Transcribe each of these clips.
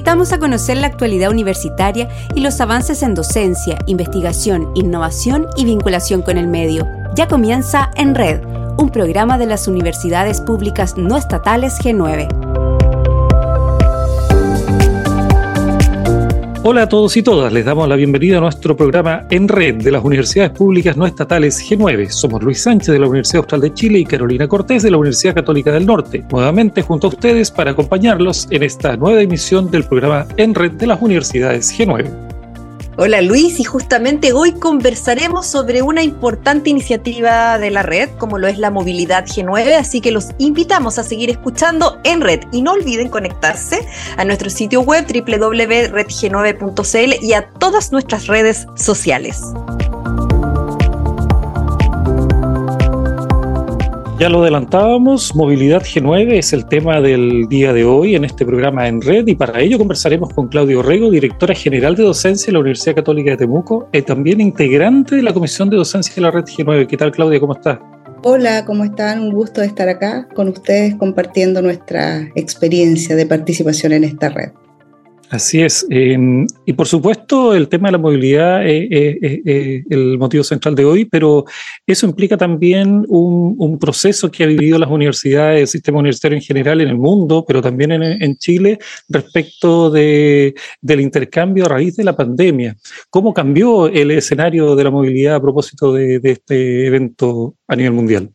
invitamos a conocer la actualidad universitaria y los avances en docencia, investigación, innovación y vinculación con el medio. Ya comienza En Red, un programa de las universidades públicas no estatales G9. Hola a todos y todas, les damos la bienvenida a nuestro programa En Red de las Universidades Públicas No Estatales G9. Somos Luis Sánchez de la Universidad Austral de Chile y Carolina Cortés de la Universidad Católica del Norte, nuevamente junto a ustedes para acompañarlos en esta nueva emisión del programa En Red de las Universidades G9. Hola Luis, y justamente hoy conversaremos sobre una importante iniciativa de la red, como lo es la movilidad G9, así que los invitamos a seguir escuchando en red y no olviden conectarse a nuestro sitio web www.redg9.cl y a todas nuestras redes sociales. Ya lo adelantábamos, movilidad G9 es el tema del día de hoy en este programa en red y para ello conversaremos con Claudio Rego, directora general de docencia de la Universidad Católica de Temuco y también integrante de la Comisión de Docencia de la Red G9. ¿Qué tal Claudia? ¿Cómo estás? Hola, ¿cómo están? Un gusto de estar acá con ustedes compartiendo nuestra experiencia de participación en esta red. Así es. Em, y por supuesto, el tema de la movilidad es, el motivo central de hoy, pero eso implica también un, proceso que ha vivido las universidades, el sistema universitario en general en el mundo, pero también en, Chile, respecto de, del intercambio a raíz de la pandemia. ¿Cómo cambió el escenario de la movilidad a propósito de este evento a nivel mundial?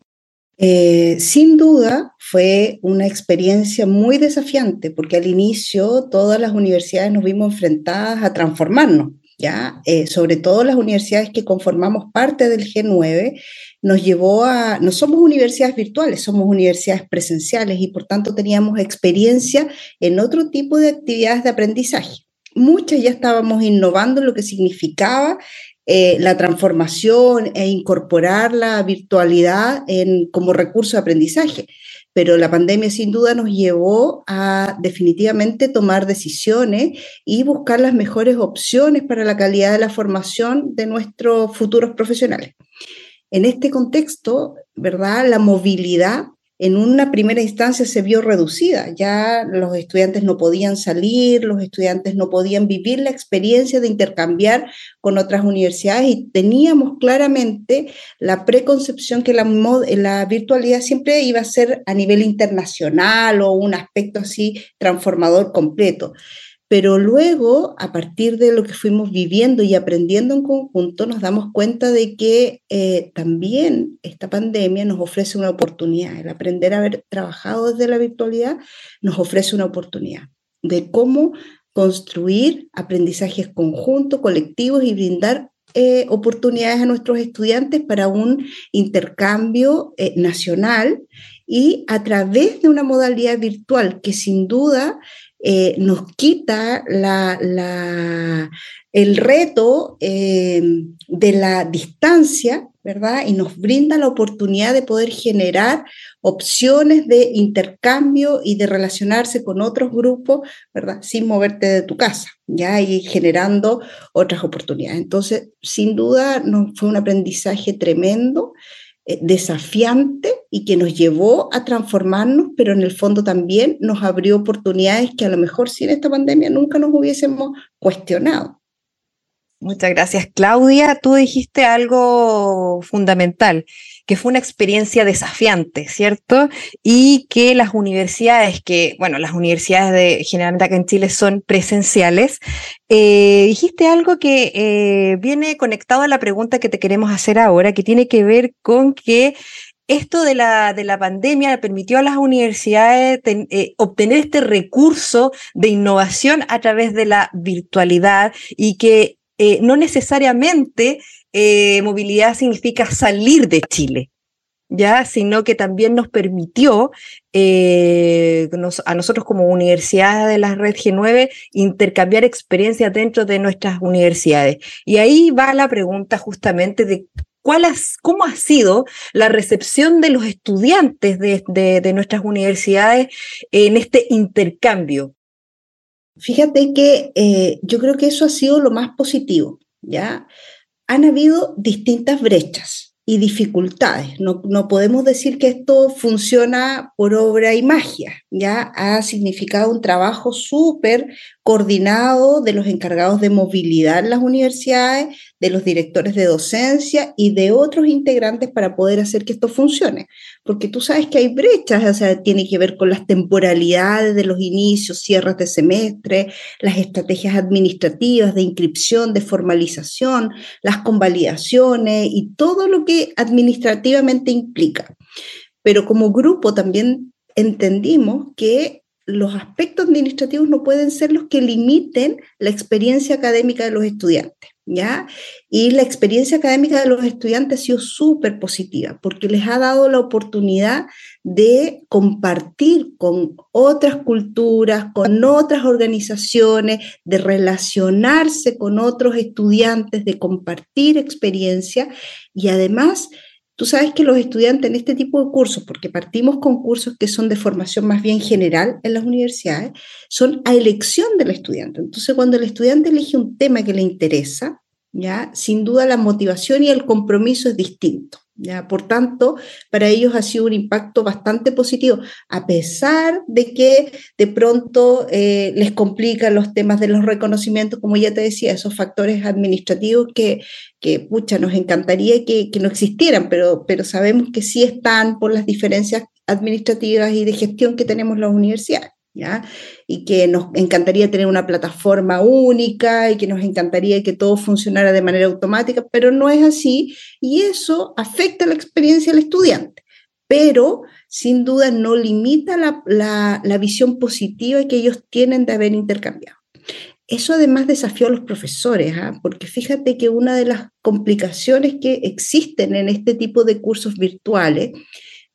Eh, sin duda fue una experiencia muy desafiante porque al inicio todas las universidades nos vimos enfrentadas a transformarnos, ¿ya? Eh, sobre todo las universidades que conformamos parte del G9, nos llevó a, no somos universidades virtuales, somos universidades presenciales y por tanto teníamos experiencia en otro tipo de actividades de aprendizaje. Muchas ya estábamos innovando lo que significaba eh, la transformación e incorporar la virtualidad en, como recurso de aprendizaje. Pero la pandemia sin duda nos llevó a definitivamente tomar decisiones y buscar las mejores opciones para la calidad de la formación de nuestros futuros profesionales. En este contexto, ¿verdad? La movilidad en una primera instancia se vio reducida. Ya los estudiantes no podían salir, los estudiantes no podían vivir la experiencia de intercambiar con otras universidades y teníamos claramente la preconcepción que la, virtualidad siempre iba a ser a nivel internacional o un aspecto así transformador completo. Pero luego, a partir de lo que fuimos viviendo y aprendiendo en conjunto, nos damos cuenta de que eh, también esta pandemia nos ofrece una oportunidad. El aprender a haber trabajado desde la virtualidad nos ofrece una oportunidad de cómo construir aprendizajes conjuntos, colectivos y brindar eh, oportunidades a nuestros estudiantes para un intercambio eh, nacional y a través de una modalidad virtual que sin duda eh, nos quita el reto eh, de la distancia, ¿verdad? Y nos brinda la oportunidad de poder generar opciones de intercambio y de relacionarse con otros grupos, ¿verdad? Sin moverte de tu casa, ¿ya? Y generando otras oportunidades. Entonces, sin duda, fue un aprendizaje tremendo. Eh, desafiante y que nos llevó a transformarnos, pero en el fondo también nos abrió oportunidades que a lo mejor sin esta pandemia nunca nos hubiésemos cuestionado. Muchas gracias, Claudia. Tú dijiste algo fundamental, que fue una experiencia desafiante, ¿cierto? Y que las universidades, que, bueno, las universidades de, generalmente acá en Chile son presenciales, eh, dijiste algo que eh, viene conectado a la pregunta que te queremos hacer ahora, que tiene que ver con que esto de la, de la pandemia permitió a las universidades eh, obtener este recurso de innovación a través de la virtualidad y que no necesariamente eh, movilidad significa salir de Chile, ya, sino que también nos permitió eh, a nosotros como universidad de la red G9 intercambiar experiencias dentro de nuestras universidades. Y ahí va la pregunta justamente de cuál cómo ha sido la recepción de los estudiantes de, nuestras universidades en este intercambio Fíjate que eh, yo creo que eso ha sido lo más positivo, ¿ya? Han habido distintas brechas y dificultades. No, no, podemos decir que esto funciona por obra y magia, ¿ya? Ha significado un trabajo súper coordinado de los encargados de movilidad en las universidades, de los directores de docencia y de otros integrantes para poder hacer que esto funcione. Porque tú sabes que hay brechas, o sea, tiene que ver con las temporalidades de los inicios, cierres de semestre, las estrategias administrativas de inscripción, de formalización, las convalidaciones y todo lo que administrativamente implica. Pero como grupo también entendimos que los aspectos administrativos no pueden ser los que limiten la experiencia académica de los estudiantes, ¿ya? Y la experiencia académica de los estudiantes ha sido súper positiva porque les ha dado la oportunidad de compartir con otras culturas, con otras organizaciones, de relacionarse con otros estudiantes, de compartir experiencia y además Tú sabes que los estudiantes en este tipo de cursos, porque partimos con cursos que son de formación más bien general en las universidades, son a elección del estudiante. Entonces, cuando el estudiante elige un tema que le interesa, ya, sin duda la motivación y el compromiso es distinto. ¿Ya? Por tanto, para ellos ha sido un impacto bastante positivo, a pesar de que de pronto eh, les complican los temas de los reconocimientos, como ya te decía, esos factores administrativos que, que pucha, nos encantaría que, que no existieran, pero, pero sabemos que sí están por las diferencias administrativas y de gestión que tenemos las universidades. Y que nos encantaría tener una plataforma única y que nos encantaría que todo funcionara de manera automática, pero no es así y eso afecta la experiencia del estudiante, pero sin duda no limita la, visión positiva que ellos tienen de haber intercambiado. Eso además desafió a los profesores, ¿ah? porque fíjate que una de las complicaciones que existen en este tipo de cursos virtuales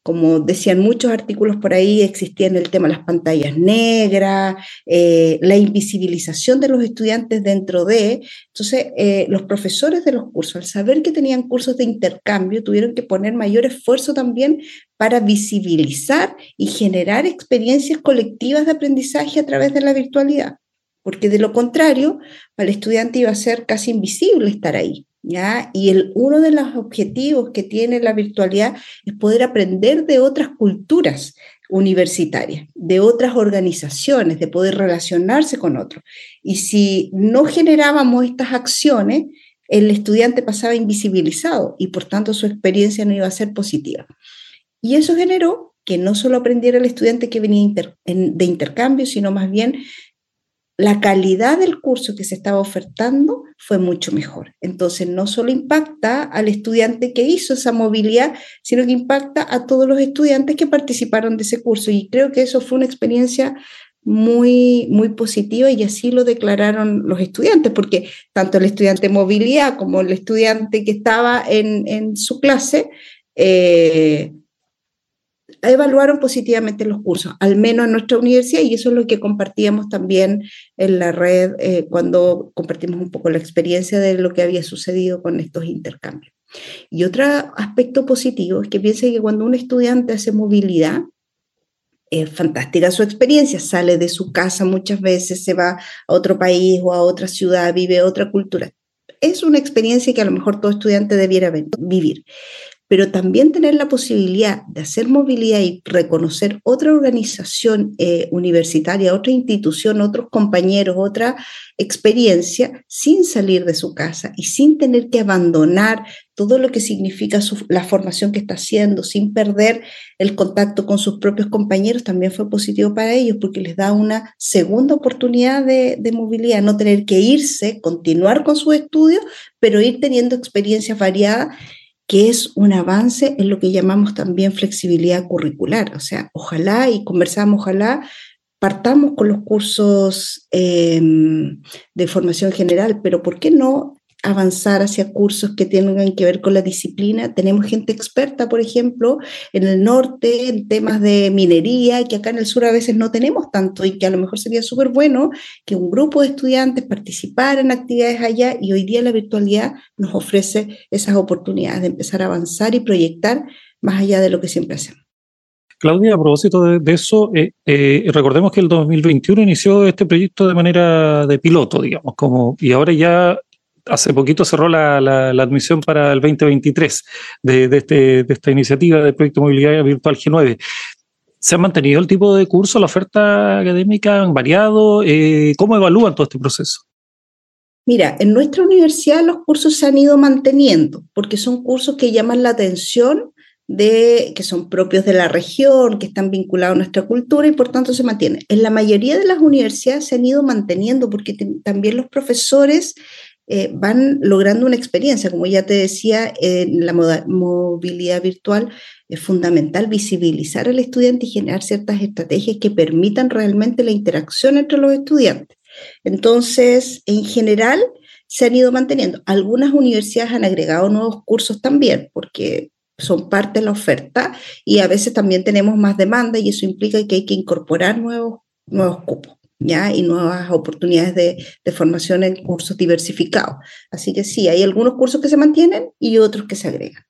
como decían muchos artículos por ahí, existía en el tema las pantallas negras, eh, la invisibilización de los estudiantes dentro de. Entonces, eh, los profesores de los cursos, al saber que tenían cursos de intercambio, tuvieron que poner mayor esfuerzo también para visibilizar y generar experiencias colectivas de aprendizaje a través de la virtualidad, porque de lo contrario, para el estudiante iba a ser casi invisible estar ahí. Y el, uno de los objetivos que tiene la virtualidad es poder aprender de otras culturas universitarias, de otras organizaciones, de poder relacionarse con otros. Y si no generábamos estas acciones, el estudiante pasaba invisibilizado y por tanto su experiencia no iba a ser positiva. Y eso generó que no solo aprendiera el estudiante que venía de intercambio, sino más bien la calidad del curso que se estaba ofertando fue mucho mejor. Entonces, no solo impacta al estudiante que hizo esa movilidad, sino que impacta a todos los estudiantes que participaron de ese curso. Y creo que eso fue una experiencia muy, muy positiva y así lo declararon los estudiantes, porque tanto el estudiante de movilidad como el estudiante que estaba en, su clase, eh, evaluaron positivamente los cursos, al menos en nuestra universidad, y eso es lo que compartíamos también en la red eh, cuando compartimos un poco la experiencia de lo que había sucedido con estos intercambios. Y otro aspecto positivo es que piense que cuando un estudiante hace movilidad, es fantástica su experiencia, sale de su casa muchas veces, se va a otro país o a otra ciudad, vive otra cultura. Es una experiencia que a lo mejor todo estudiante debiera vivir pero también tener la posibilidad de hacer movilidad y reconocer otra organización eh, universitaria, otra institución, otros compañeros, otra experiencia, sin salir de su casa y sin tener que abandonar todo lo que significa la formación que está haciendo, sin perder el contacto con sus propios compañeros, también fue positivo para ellos porque les da una segunda oportunidad de, de movilidad, no tener que irse, continuar con sus estudios, pero ir teniendo experiencias variadas que es un avance en lo que llamamos también flexibilidad curricular. O sea, ojalá y conversamos, ojalá partamos con los cursos em, de formación general, pero ¿por qué no avanzar hacia cursos que tengan que ver con la disciplina. Tenemos gente experta, por ejemplo, en el norte, en temas de minería, que acá en el sur a veces no tenemos tanto y que a lo mejor sería súper bueno que un grupo de estudiantes participara en actividades allá y hoy día la virtualidad nos ofrece esas oportunidades de empezar a avanzar y proyectar más allá de lo que siempre hacemos. Claudia, a propósito de, eso, eh, eh, recordemos que el 2021 inició este proyecto de manera de piloto, digamos, como, y ahora ya hace poquito cerró la, admisión para el 2023 de, este, de esta iniciativa de Proyecto Movilidad Virtual G9. ¿Se ha mantenido el tipo de curso, la oferta académica han variado? Eh, ¿Cómo evalúan todo este proceso? Mira, en nuestra universidad los cursos se han ido manteniendo porque son cursos que llaman la atención de que son propios de la región, que están vinculados a nuestra cultura y por tanto se mantienen. En la mayoría de las universidades se han ido manteniendo porque también los profesores eh, van logrando una experiencia. Como ya te decía, en la movilidad virtual es fundamental visibilizar al estudiante y generar ciertas estrategias que permitan realmente la interacción entre los estudiantes. Entonces, en general, se han ido manteniendo. Algunas universidades han agregado nuevos cursos también, porque son parte de la oferta y a veces también tenemos más demanda y eso implica que hay que incorporar nuevos, nuevos cupos. ¿Ya? y nuevas oportunidades de, formación en cursos diversificados. Así que sí, hay algunos cursos que se mantienen y otros que se agregan.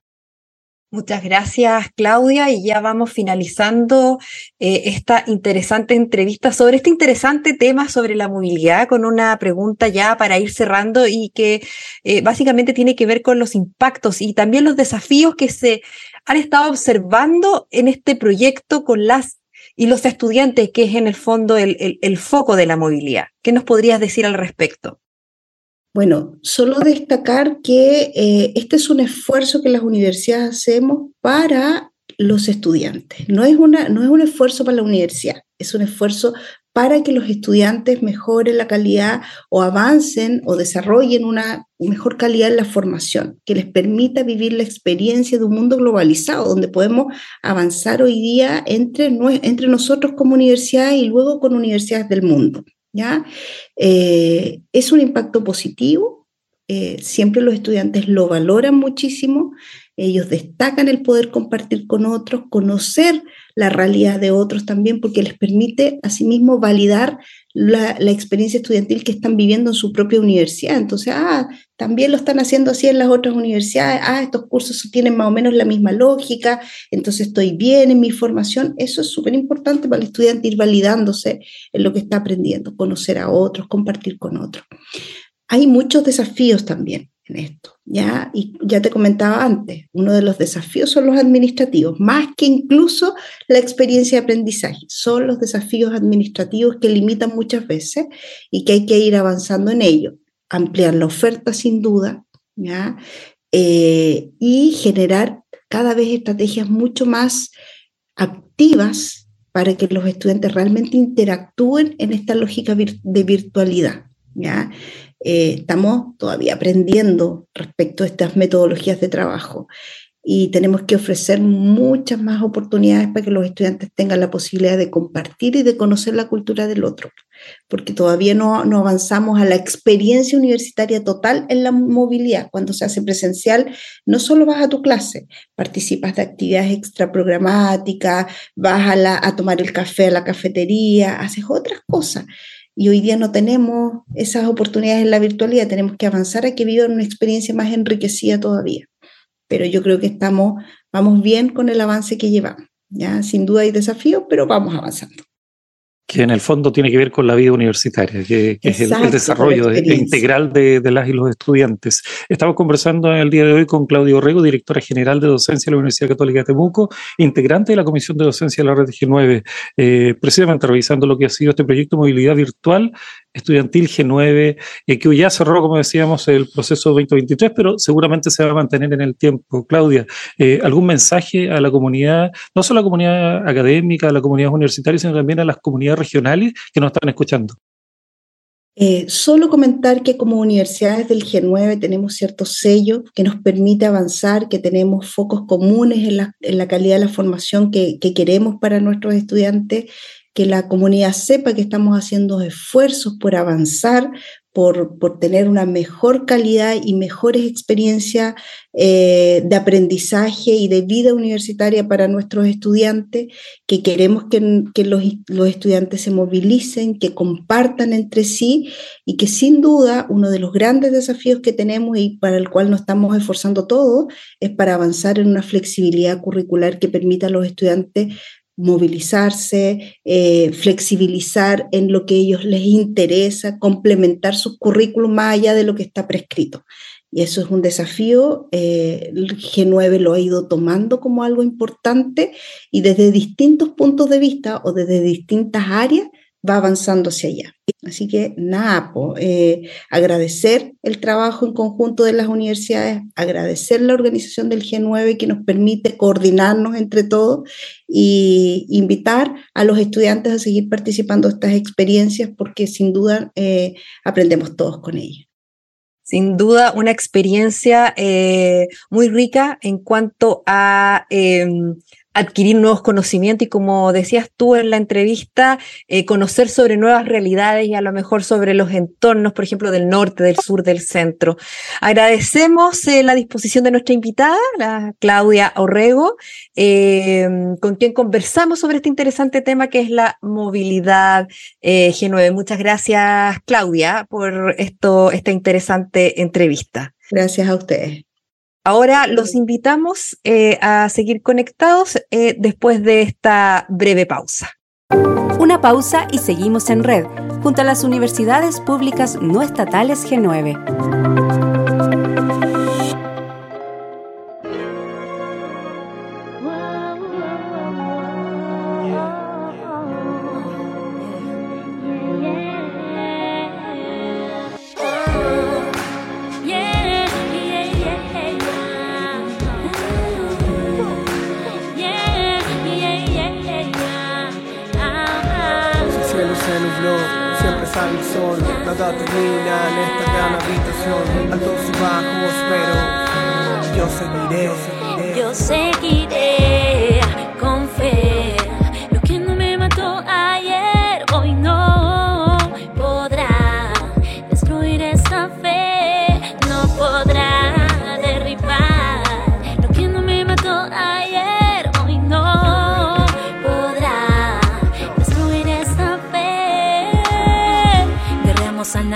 Muchas gracias, Claudia. Y ya vamos finalizando eh, esta interesante entrevista sobre este interesante tema sobre la movilidad con una pregunta ya para ir cerrando y que eh, básicamente tiene que ver con los impactos y también los desafíos que se han estado observando en este proyecto con las y los estudiantes, que es en el fondo el, el foco de la movilidad. ¿Qué nos podrías decir al respecto? Bueno, solo destacar que eh, este es un esfuerzo que las universidades hacemos para los estudiantes. No es, una, no es un esfuerzo para la universidad, es un esfuerzo para que los estudiantes mejoren la calidad o avancen o desarrollen una mejor calidad en la formación, que les permita vivir la experiencia de un mundo globalizado, donde podemos avanzar hoy día entre, entre nosotros como universidad y luego con universidades del mundo. ¿ya? Eh, es un impacto positivo, eh, siempre los estudiantes lo valoran muchísimo, ellos destacan el poder compartir con otros, conocer la realidad de otros también, porque les permite asimismo validar la, experiencia estudiantil que están viviendo en su propia universidad. Entonces, ah, también lo están haciendo así en las otras universidades, ah, estos cursos tienen más o menos la misma lógica, entonces estoy bien en mi formación. Eso es súper importante para el estudiante ir validándose en lo que está aprendiendo, conocer a otros, compartir con otros. Hay muchos desafíos también esto, ¿ya? Y ya te comentaba antes, uno de los desafíos son los administrativos, más que incluso la experiencia de aprendizaje, son los desafíos administrativos que limitan muchas veces y que hay que ir avanzando en ello, ampliar la oferta sin duda, ¿ya? Eh, y generar cada vez estrategias mucho más activas para que los estudiantes realmente interactúen en esta lógica de virtualidad. ¿ya? Eh, estamos todavía aprendiendo respecto a estas metodologías de trabajo y tenemos que ofrecer muchas más oportunidades para que los estudiantes tengan la posibilidad de compartir y de conocer la cultura del otro, porque todavía no, no avanzamos a la experiencia universitaria total en la movilidad. Cuando se hace presencial, no solo vas a tu clase, participas de actividades extraprogramáticas, vas a, la, a tomar el café a la cafetería, haces otras cosas y hoy día no tenemos esas oportunidades en la virtualidad, tenemos que avanzar a que vivan una experiencia más enriquecida todavía. Pero yo creo que estamos, vamos bien con el avance que llevamos. ¿ya? Sin duda hay desafíos, pero vamos avanzando que en el fondo tiene que ver con la vida universitaria, que, es el, desarrollo integral de, las y los estudiantes. Estamos conversando en el día de hoy con Claudio Orrego, directora general de docencia de la Universidad Católica de Temuco, integrante de la Comisión de Docencia de la Red G9, eh, precisamente revisando lo que ha sido este proyecto de movilidad virtual estudiantil G9, eh, que ya cerró, como decíamos, el proceso 2023, pero seguramente se va a mantener en el tiempo. Claudia, eh, ¿algún mensaje a la comunidad, no solo a la comunidad académica, a la comunidad universitaria, sino también a las comunidades regionales que nos están escuchando? Eh, solo comentar que como universidades del G9 tenemos ciertos sellos que nos permite avanzar, que tenemos focos comunes en la, calidad de la formación que queremos para nuestros estudiantes que la comunidad sepa que estamos haciendo esfuerzos por avanzar, por, por tener una mejor calidad y mejores experiencias eh, de aprendizaje y de vida universitaria para nuestros estudiantes, que queremos que, que los, los, estudiantes se movilicen, que compartan entre sí y que sin duda uno de los grandes desafíos que tenemos y para el cual nos estamos esforzando todos es para avanzar en una flexibilidad curricular que permita a los estudiantes movilizarse, eh, flexibilizar en lo que a ellos les interesa, complementar su currículum más allá de lo que está prescrito. y eso es un desafío. Eh, el G9 lo ha ido tomando como algo importante y desde distintos puntos de vista o desde distintas áreas va avanzando hacia allá. Así que nada, eh, agradecer el trabajo en conjunto de las universidades, agradecer la organización del G9 que nos permite coordinarnos entre todos y invitar a los estudiantes a seguir participando de estas experiencias porque sin duda eh, aprendemos todos con ellas. Sin duda, una experiencia eh, muy rica en cuanto a em, adquirir nuevos conocimientos y como decías tú en la entrevista, eh, conocer sobre nuevas realidades y a lo mejor sobre los entornos, por ejemplo, del norte, del sur, del centro. Agradecemos eh, la disposición de nuestra invitada, la Claudia Orrego, eh, con quien conversamos sobre este interesante tema que es la movilidad G9. Muchas gracias, Claudia, por esto, esta interesante entrevista. Gracias a ustedes. Ahora los invitamos eh, a seguir conectados eh, después de esta breve pausa. Una pausa y seguimos en red, junto a las universidades públicas no estatales G9.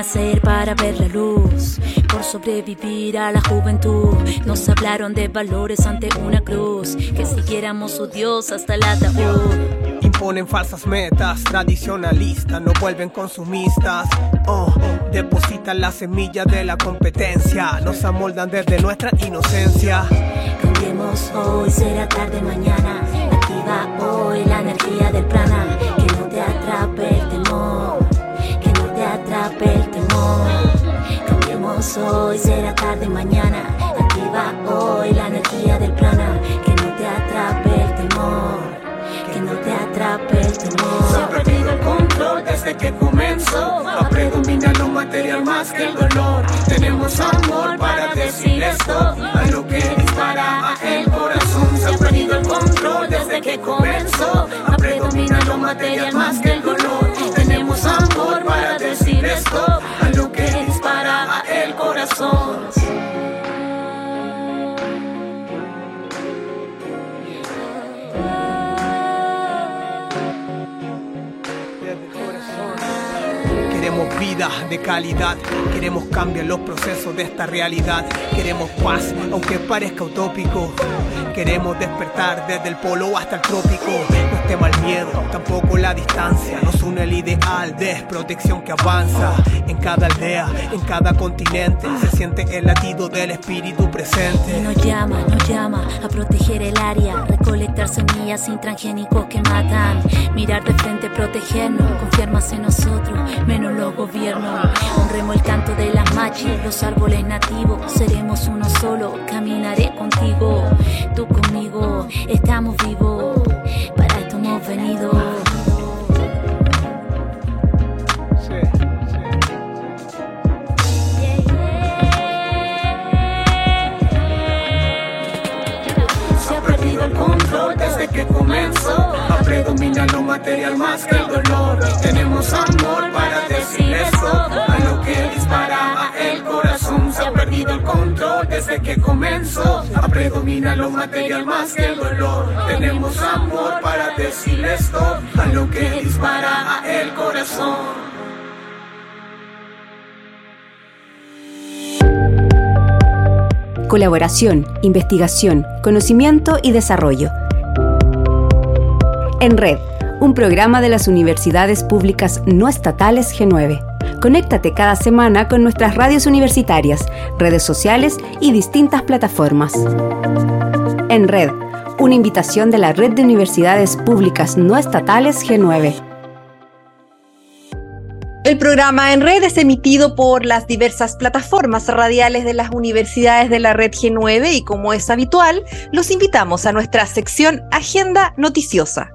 Nacer para ver la luz, por sobrevivir a la juventud. Nos hablaron de valores ante una cruz, que siguiéramos su Dios hasta el ataúd. Imponen falsas metas, tradicionalistas, no vuelven consumistas. Oh, depositan la semilla de la competencia, nos amoldan desde nuestra inocencia. Cambiemos hoy, será tarde mañana. Activa hoy la energía del prana. Hoy, será tarde mañana. Activa hoy la energía del prana. Que no te atrape el temor. Que no te atrape el temor. Se ha perdido el control desde que comenzó a predominar lo material más que el dolor. Tenemos amor para decir esto, a lo de calidad, queremos cambiar los procesos de esta realidad, queremos paz, aunque parezca utópico. Queremos despertar desde el polo hasta el trópico. Es tema el miedo, tampoco la distancia. Nos une el ideal de protección que avanza. En cada aldea, en cada continente, se siente el latido del espíritu presente. Y nos llama, nos llama a proteger el área, recolectar semillas sin transgénicos que matan, mirar de frente, protegernos, confiar en nosotros, menos los gobiernos. Honremos el canto de las machis, los árboles nativos, seremos uno solo, caminaré contigo, tú conmigo, estamos vivos, hemos venido. Se ha perdido el control desde que comenzó a predominar lo material más que el dolor. Tenemos amor para decir esto, a lo que dispara el corazón. Se ha perdido el control desde que comenzó a predominar lo material más que el dolor. Tenemos amor para decir esto, a lo que dispara el corazón. Colaboración, investigación, conocimiento y desarrollo. En Red, un programa de las universidades públicas no estatales G9. Conéctate cada semana con nuestras radios universitarias, redes sociales y distintas plataformas. En Red, una invitación de la Red de Universidades Públicas No Estatales G9. El programa En Red es emitido por las diversas plataformas radiales de las universidades de la Red G9 y como es habitual, los invitamos a nuestra sección Agenda Noticiosa.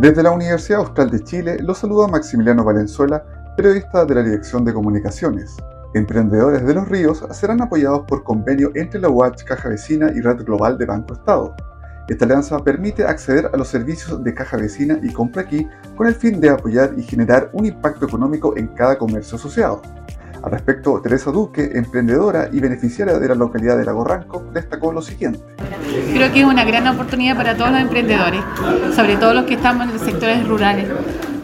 Desde la Universidad Austral de Chile los saluda Maximiliano Valenzuela, periodista de la Dirección de Comunicaciones. Emprendedores de los Ríos serán apoyados por convenio entre la UACH Caja Vecina y Red Global de Banco Estado. Esta alianza permite acceder a los servicios de Caja Vecina y Compra Aquí con el fin de apoyar y generar un impacto económico en cada comercio asociado. Al respecto, Teresa Duque, emprendedora y beneficiaria de la localidad de Lago Ranco, destacó lo siguiente. Creo que es una gran oportunidad para todos los emprendedores, sobre todo los que estamos en los sectores rurales,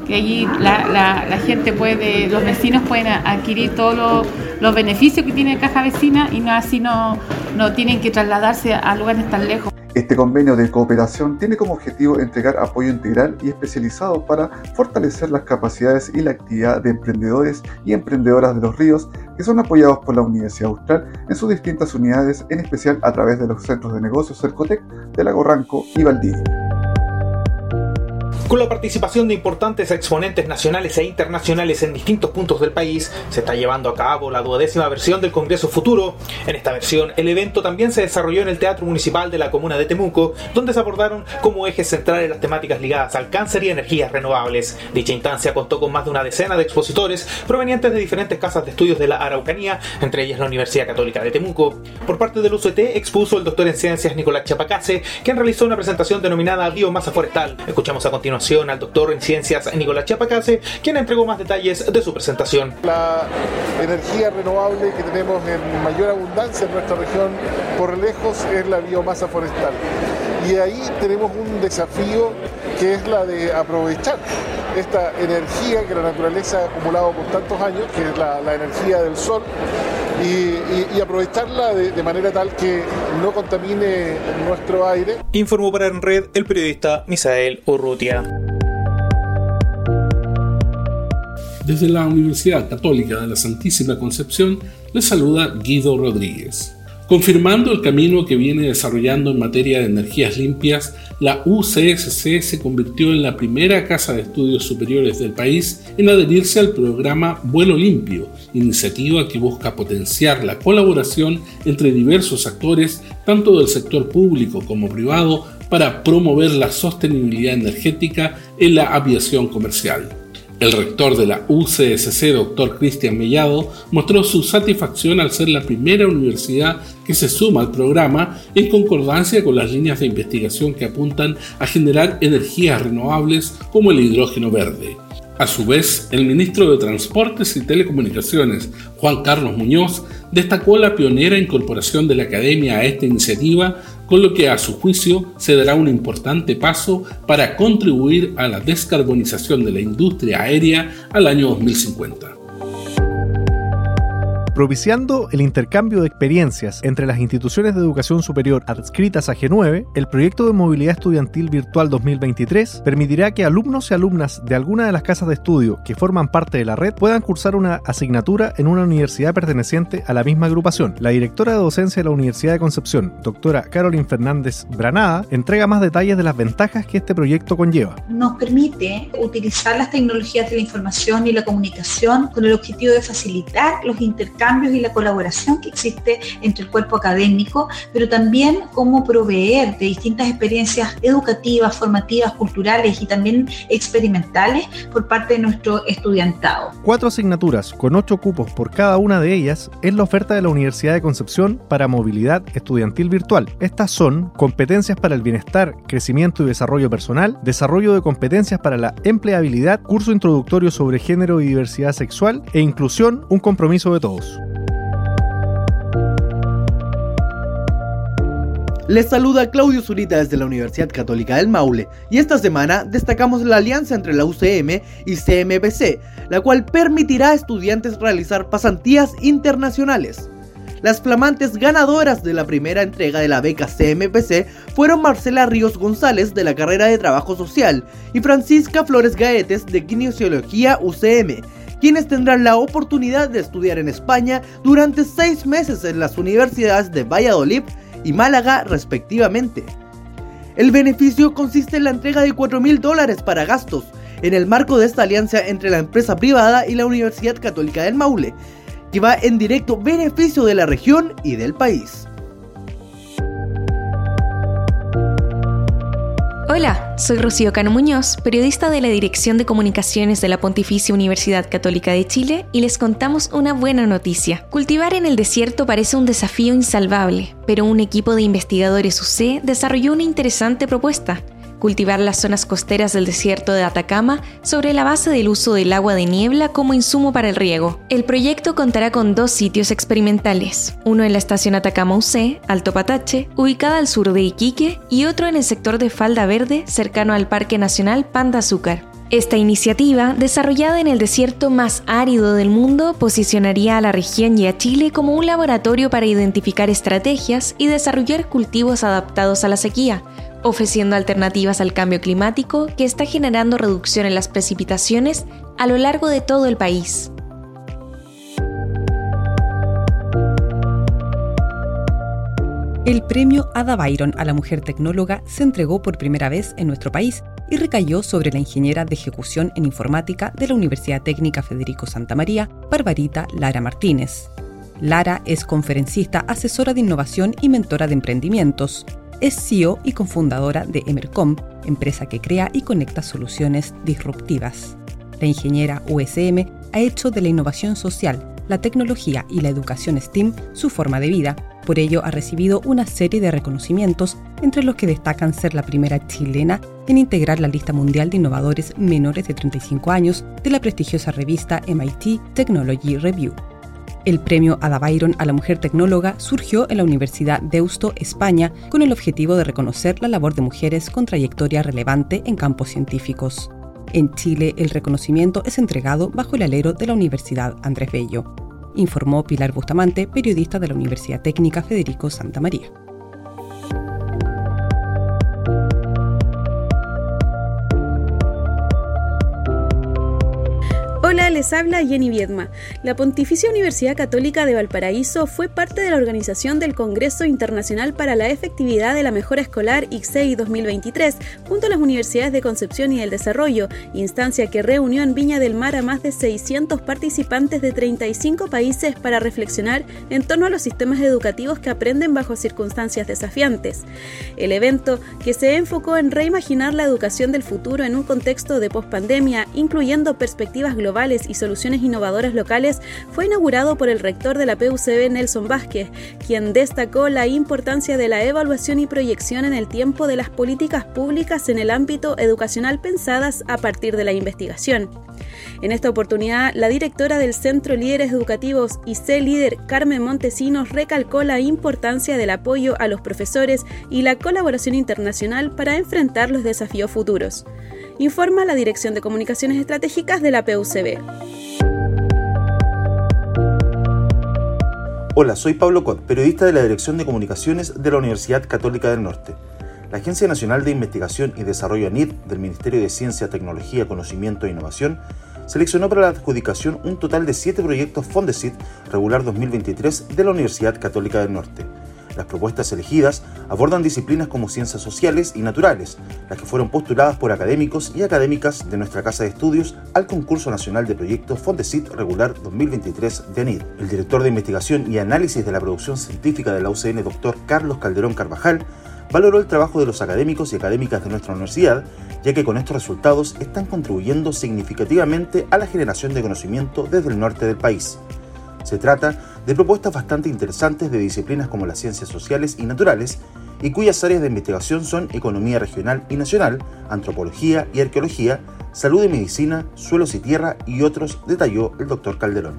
que allí la, gente puede, los vecinos pueden adquirir todos los, beneficios que tiene Caja Vecina y así no, no tienen que trasladarse a lugares tan lejos. Este convenio de cooperación tiene como objetivo entregar apoyo integral y especializado para fortalecer las capacidades y la actividad de emprendedores y emprendedoras de los ríos que son apoyados por la Universidad Austral en sus distintas unidades, en especial a través de los centros de negocios Cercotec de Lago Ranco y Valdivia. Con la participación de importantes exponentes nacionales e internacionales en distintos puntos del país, se está llevando a cabo la duodécima versión del Congreso Futuro. En esta versión, el evento también se desarrolló en el Teatro Municipal de la Comuna de Temuco, donde se abordaron como ejes centrales las temáticas ligadas al cáncer y energías renovables. Dicha instancia contó con más de una decena de expositores provenientes de diferentes casas de estudios de la Araucanía, entre ellas la Universidad Católica de Temuco. Por parte del UCT expuso el doctor en ciencias Nicolás Chapacase, quien realizó una presentación denominada Biomasa Forestal. Escuchamos a continuación al doctor en ciencias Nicolás Chapacase, quien entregó más detalles de su presentación. La energía renovable que tenemos en mayor abundancia en nuestra región por lejos es la biomasa forestal. Y ahí tenemos un desafío que es la de aprovechar esta energía que la naturaleza ha acumulado por tantos años, que es la, energía del sol, y, aprovecharla de, de, manera tal que no contamine nuestro aire. Informó para En Red el periodista Misael Urrutia. Desde la Universidad Católica de la Santísima Concepción les saluda Guido Rodríguez. Confirmando el camino que viene desarrollando en materia de energías limpias, la UCSC se convirtió en la primera casa de estudios superiores del país en adherirse al programa Vuelo Limpio, iniciativa que busca potenciar la colaboración entre diversos actores, tanto del sector público como privado, para promover la sostenibilidad energética en la aviación comercial. El rector de la UCSC, doctor Cristian Mellado, mostró su satisfacción al ser la primera universidad que se suma al programa en concordancia con las líneas de investigación que apuntan a generar energías renovables como el hidrógeno verde. A su vez, el ministro de Transportes y Telecomunicaciones, Juan Carlos Muñoz, destacó la pionera incorporación de la academia a esta iniciativa con lo que a su juicio se dará un importante paso para contribuir a la descarbonización de la industria aérea al año 2050 propiciando el intercambio de experiencias entre las instituciones de educación superior adscritas a G9, el proyecto de movilidad estudiantil virtual 2023 permitirá que alumnos y alumnas de alguna de las casas de estudio que forman parte de la red puedan cursar una asignatura en una universidad perteneciente a la misma agrupación. La directora de docencia de la Universidad de Concepción, doctora Carolyn Fernández Branada, entrega más detalles de las ventajas que este proyecto conlleva. Nos permite utilizar las tecnologías de la información y la comunicación con el objetivo de facilitar los intercambios cambios y la colaboración que existe entre el cuerpo académico, pero también cómo proveer de distintas experiencias educativas, formativas, culturales y también experimentales por parte de nuestro estudiantado. Cuatro asignaturas con ocho cupos por cada una de ellas es la oferta de la Universidad de Concepción para movilidad estudiantil virtual. Estas son competencias para el bienestar, crecimiento y desarrollo personal, desarrollo de competencias para la empleabilidad, curso introductorio sobre género y diversidad sexual e inclusión, un compromiso de todos. Les saluda Claudio Zurita desde la Universidad Católica del Maule y esta semana destacamos la alianza entre la UCM y CMPC, la cual permitirá a estudiantes realizar pasantías internacionales. Las flamantes ganadoras de la primera entrega de la beca CMPC fueron Marcela Ríos González de la carrera de Trabajo Social y Francisca Flores Gaetes de Kinesiología UCM, quienes tendrán la oportunidad de estudiar en España durante seis meses en las universidades de Valladolid y Málaga respectivamente. El beneficio consiste en la entrega de 4 mil dólares para gastos, en el marco de esta alianza entre la empresa privada y la Universidad Católica del Maule, que va en directo beneficio de la región y del país. Hola, soy Rocío Cano Muñoz, periodista de la Dirección de Comunicaciones de la Pontificia Universidad Católica de Chile, y les contamos una buena noticia. Cultivar en el desierto parece un desafío insalvable, pero un equipo de investigadores UC desarrolló una interesante propuesta cultivar las zonas costeras del desierto de Atacama sobre la base del uso del agua de niebla como insumo para el riego. El proyecto contará con dos sitios experimentales, uno en la estación Atacama UC, Alto Patache, ubicada al sur de Iquique, y otro en el sector de Falda Verde, cercano al Parque Nacional Panda Azúcar. Esta iniciativa, desarrollada en el desierto más árido del mundo, posicionaría a la región y a Chile como un laboratorio para identificar estrategias y desarrollar cultivos adaptados a la sequía, ofreciendo alternativas al cambio climático que está generando reducción en las precipitaciones a lo largo de todo el país. El premio Ada Byron a la mujer tecnóloga se entregó por primera vez en nuestro país y recayó sobre la ingeniera de ejecución en informática de la Universidad Técnica Federico Santa María, Barbarita Lara Martínez. Lara es conferencista, asesora de innovación y mentora de emprendimientos es CEO y cofundadora de Emercom, empresa que crea y conecta soluciones disruptivas. La ingeniera USM ha hecho de la innovación social, la tecnología y la educación STEAM su forma de vida. Por ello ha recibido una serie de reconocimientos, entre los que destacan ser la primera chilena en integrar la lista mundial de innovadores menores de 35 años de la prestigiosa revista MIT Technology Review. El premio Ada Byron a la mujer tecnóloga surgió en la Universidad Deusto, España, con el objetivo de reconocer la labor de mujeres con trayectoria relevante en campos científicos. En Chile, el reconocimiento es entregado bajo el alero de la Universidad Andrés Bello, informó Pilar Bustamante, periodista de la Universidad Técnica Federico Santa María. Hola, les habla Jenny Viedma. La Pontificia Universidad Católica de Valparaíso fue parte de la organización del Congreso Internacional para la Efectividad de la Mejora Escolar ICSEI 2023, junto a las universidades de Concepción y del Desarrollo, instancia que reunió en Viña del Mar a más de 600 participantes de 35 países para reflexionar en torno a los sistemas educativos que aprenden bajo circunstancias desafiantes. El evento, que se enfocó en reimaginar la educación del futuro en un contexto de pospandemia, incluyendo perspectivas globales, y soluciones innovadoras locales fue inaugurado por el rector de la PUCB Nelson Vázquez, quien destacó la importancia de la evaluación y proyección en el tiempo de las políticas públicas en el ámbito educacional pensadas a partir de la investigación. En esta oportunidad, la directora del Centro Líderes Educativos y C Líder Carmen Montesinos recalcó la importancia del apoyo a los profesores y la colaboración internacional para enfrentar los desafíos futuros informa la Dirección de Comunicaciones Estratégicas de la PUCB. Hola, soy Pablo Cot, periodista de la Dirección de Comunicaciones de la Universidad Católica del Norte. La Agencia Nacional de Investigación y Desarrollo ANID del Ministerio de Ciencia, Tecnología, Conocimiento e Innovación seleccionó para la adjudicación un total de siete proyectos Fondesit regular 2023 de la Universidad Católica del Norte. Las propuestas elegidas abordan disciplinas como ciencias sociales y naturales, las que fueron postuladas por académicos y académicas de nuestra Casa de Estudios al Concurso Nacional de Proyectos Fondesit Regular 2023 de ANID. El director de investigación y análisis de la producción científica de la UCN, doctor Carlos Calderón Carvajal, valoró el trabajo de los académicos y académicas de nuestra universidad, ya que con estos resultados están contribuyendo significativamente a la generación de conocimiento desde el norte del país. Se trata de propuestas bastante interesantes de disciplinas como las ciencias sociales y naturales, y cuyas áreas de investigación son economía regional y nacional, antropología y arqueología, salud y medicina, suelos y tierra y otros, detalló el doctor Calderón.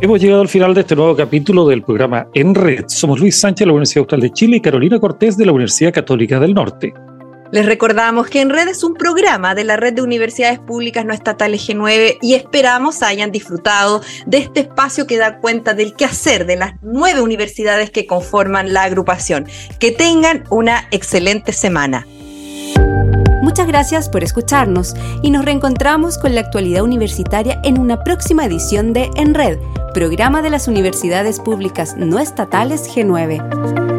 Hemos llegado al final de este nuevo capítulo del programa En Red. Somos Luis Sánchez de la Universidad Austral de Chile y Carolina Cortés de la Universidad Católica del Norte. Les recordamos que En Red es un programa de la Red de Universidades Públicas No Estatales G9 y esperamos hayan disfrutado de este espacio que da cuenta del quehacer de las nueve universidades que conforman la agrupación. Que tengan una excelente semana. Muchas gracias por escucharnos y nos reencontramos con la actualidad universitaria en una próxima edición de En Red, programa de las universidades públicas no estatales G9.